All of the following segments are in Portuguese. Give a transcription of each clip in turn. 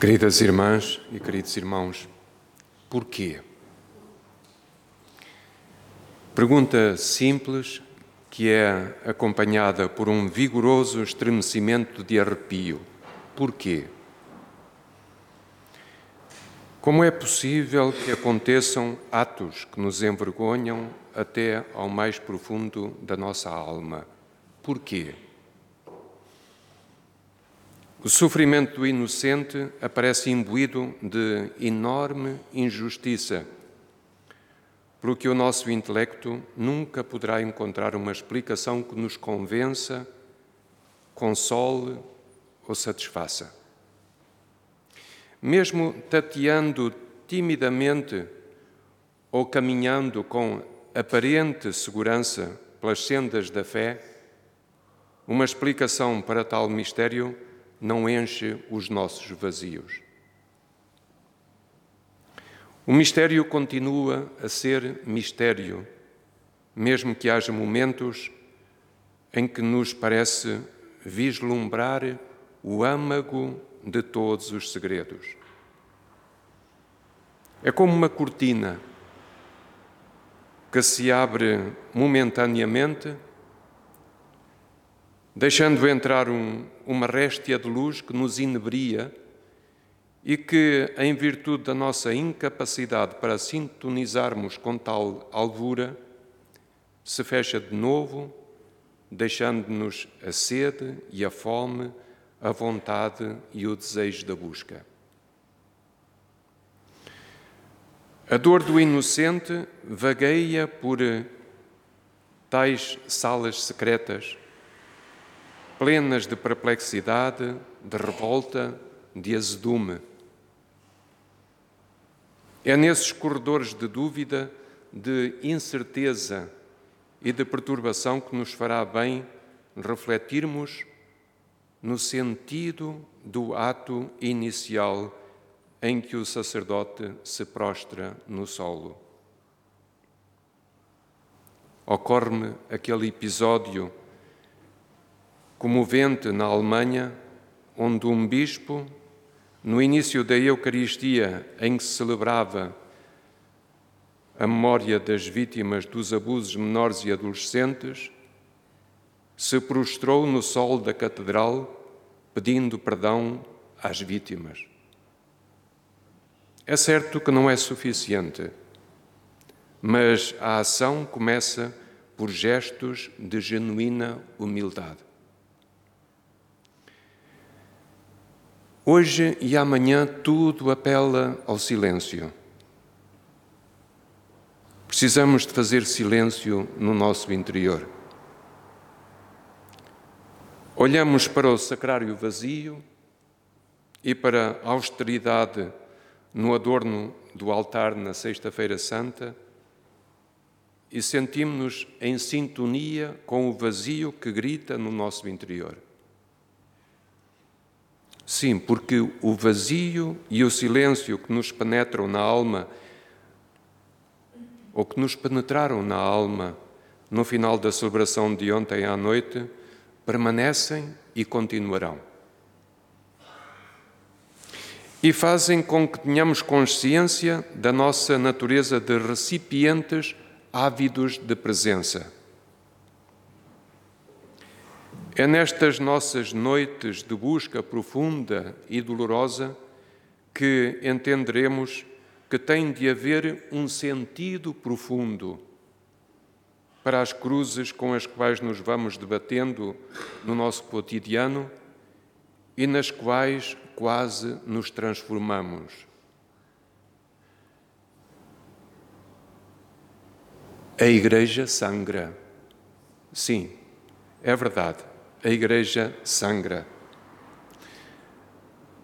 Queridas irmãs e queridos irmãos, porquê? Pergunta simples que é acompanhada por um vigoroso estremecimento de arrepio. Porquê? Como é possível que aconteçam atos que nos envergonham até ao mais profundo da nossa alma? Porquê? O sofrimento do inocente aparece imbuído de enorme injustiça, pelo que o nosso intelecto nunca poderá encontrar uma explicação que nos convença, console ou satisfaça. Mesmo tateando timidamente ou caminhando com aparente segurança pelas sendas da fé, uma explicação para tal mistério não enche os nossos vazios. O mistério continua a ser mistério, mesmo que haja momentos em que nos parece vislumbrar o âmago de todos os segredos. É como uma cortina que se abre momentaneamente deixando entrar um, uma réstia de luz que nos inebria e que, em virtude da nossa incapacidade para sintonizarmos com tal alvura, se fecha de novo, deixando-nos a sede e a fome, a vontade e o desejo da busca. A dor do inocente vagueia por tais salas secretas plenas de perplexidade, de revolta, de azedume. É nesses corredores de dúvida, de incerteza e de perturbação que nos fará bem refletirmos no sentido do ato inicial em que o sacerdote se prostra no solo. Ocorre-me aquele episódio comovente na Alemanha, onde um bispo, no início da Eucaristia, em que se celebrava a memória das vítimas dos abusos menores e adolescentes, se prostrou no sol da catedral pedindo perdão às vítimas. É certo que não é suficiente, mas a ação começa por gestos de genuína humildade. Hoje e amanhã tudo apela ao silêncio. Precisamos de fazer silêncio no nosso interior. Olhamos para o sacrário vazio e para a austeridade no adorno do altar na Sexta-feira Santa e sentimos-nos em sintonia com o vazio que grita no nosso interior. Sim, porque o vazio e o silêncio que nos penetram na alma, ou que nos penetraram na alma no final da celebração de ontem à noite, permanecem e continuarão. E fazem com que tenhamos consciência da nossa natureza de recipientes ávidos de presença é nestas nossas noites de busca profunda e dolorosa que entenderemos que tem de haver um sentido profundo para as cruzes com as quais nos vamos debatendo no nosso cotidiano e nas quais quase nos transformamos. A Igreja sangra. Sim, é verdade a Igreja sangra.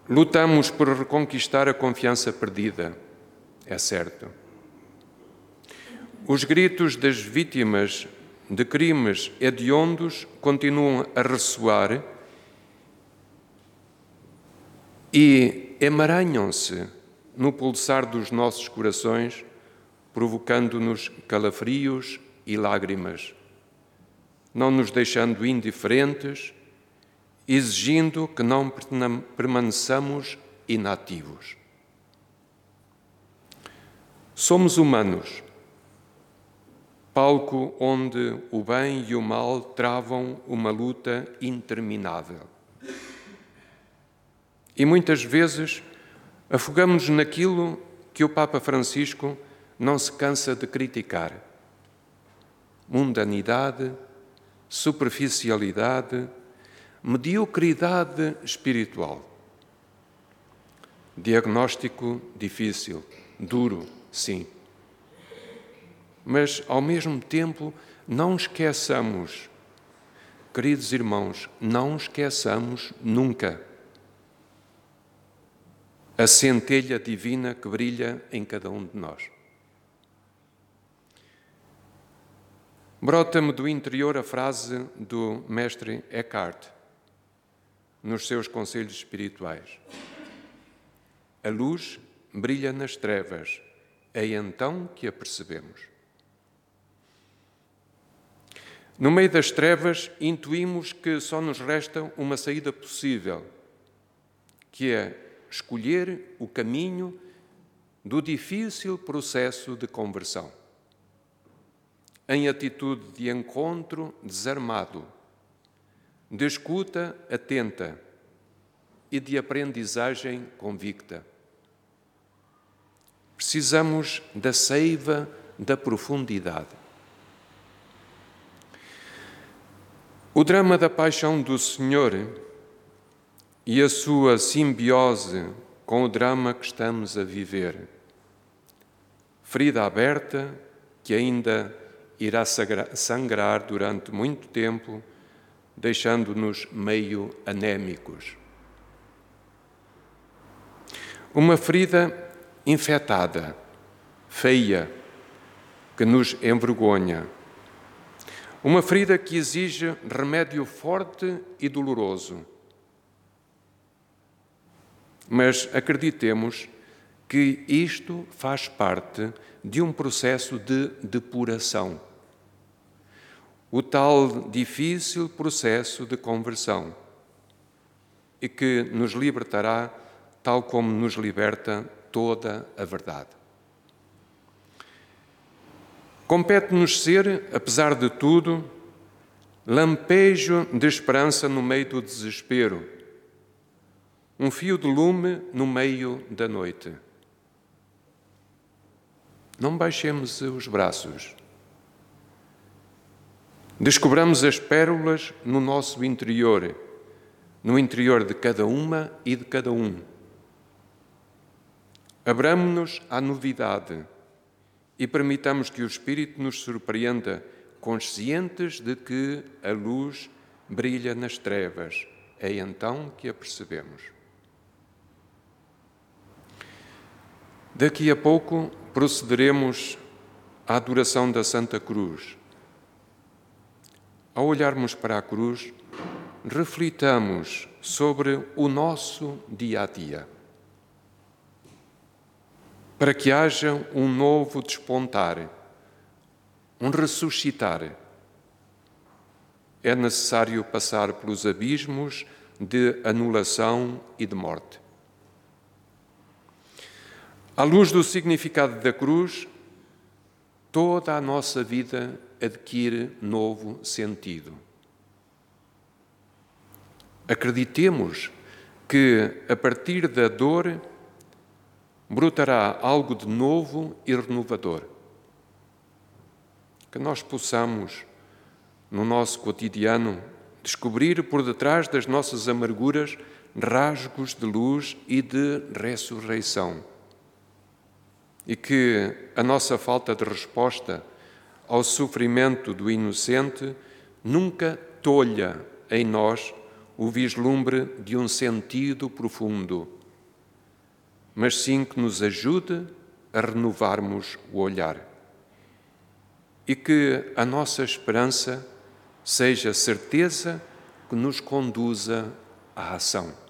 Lutamos por reconquistar a confiança perdida, é certo. Os gritos das vítimas de crimes hediondos continuam a ressoar e emaranham-se no pulsar dos nossos corações, provocando-nos calafrios e lágrimas não nos deixando indiferentes, exigindo que não permaneçamos inativos. Somos humanos, palco onde o bem e o mal travam uma luta interminável. E muitas vezes afogamos naquilo que o Papa Francisco não se cansa de criticar: mundanidade, superficialidade, mediocridade espiritual. Diagnóstico difícil, duro, sim. Mas, ao mesmo tempo, não esqueçamos, queridos irmãos, não esqueçamos nunca a centelha divina que brilha em cada um de nós. Brota-me do interior a frase do mestre Eckhart nos seus conselhos espirituais. A luz brilha nas trevas, é então que a percebemos. No meio das trevas, intuímos que só nos resta uma saída possível, que é escolher o caminho do difícil processo de conversão em atitude de encontro desarmado, de escuta atenta e de aprendizagem convicta. Precisamos da seiva da profundidade. O drama da paixão do Senhor e a sua simbiose com o drama que estamos a viver. Ferida aberta que ainda irá sangrar durante muito tempo, deixando-nos meio anémicos. Uma ferida infectada, feia, que nos envergonha. Uma ferida que exige remédio forte e doloroso. Mas acreditemos que isto faz parte de um processo de depuração. O tal difícil processo de conversão e que nos libertará, tal como nos liberta toda a verdade. Compete-nos ser, apesar de tudo, lampejo de esperança no meio do desespero, um fio de lume no meio da noite. Não baixemos os braços. Descobramos as pérolas no nosso interior, no interior de cada uma e de cada um. Abramos-nos à novidade e permitamos que o Espírito nos surpreenda, conscientes de que a luz brilha nas trevas. É então que a percebemos. Daqui a pouco procederemos à adoração da Santa Cruz. Ao olharmos para a cruz, reflitamos sobre o nosso dia a dia. Para que haja um novo despontar, um ressuscitar, é necessário passar pelos abismos de anulação e de morte. À luz do significado da cruz, toda a nossa vida adquire novo sentido. Acreditemos que, a partir da dor, brotará algo de novo e renovador. Que nós possamos, no nosso cotidiano, descobrir por detrás das nossas amarguras rasgos de luz e de ressurreição e que a nossa falta de resposta ao sofrimento do inocente nunca tolha em nós o vislumbre de um sentido profundo, mas sim que nos ajude a renovarmos o olhar. E que a nossa esperança seja certeza que nos conduza à ação.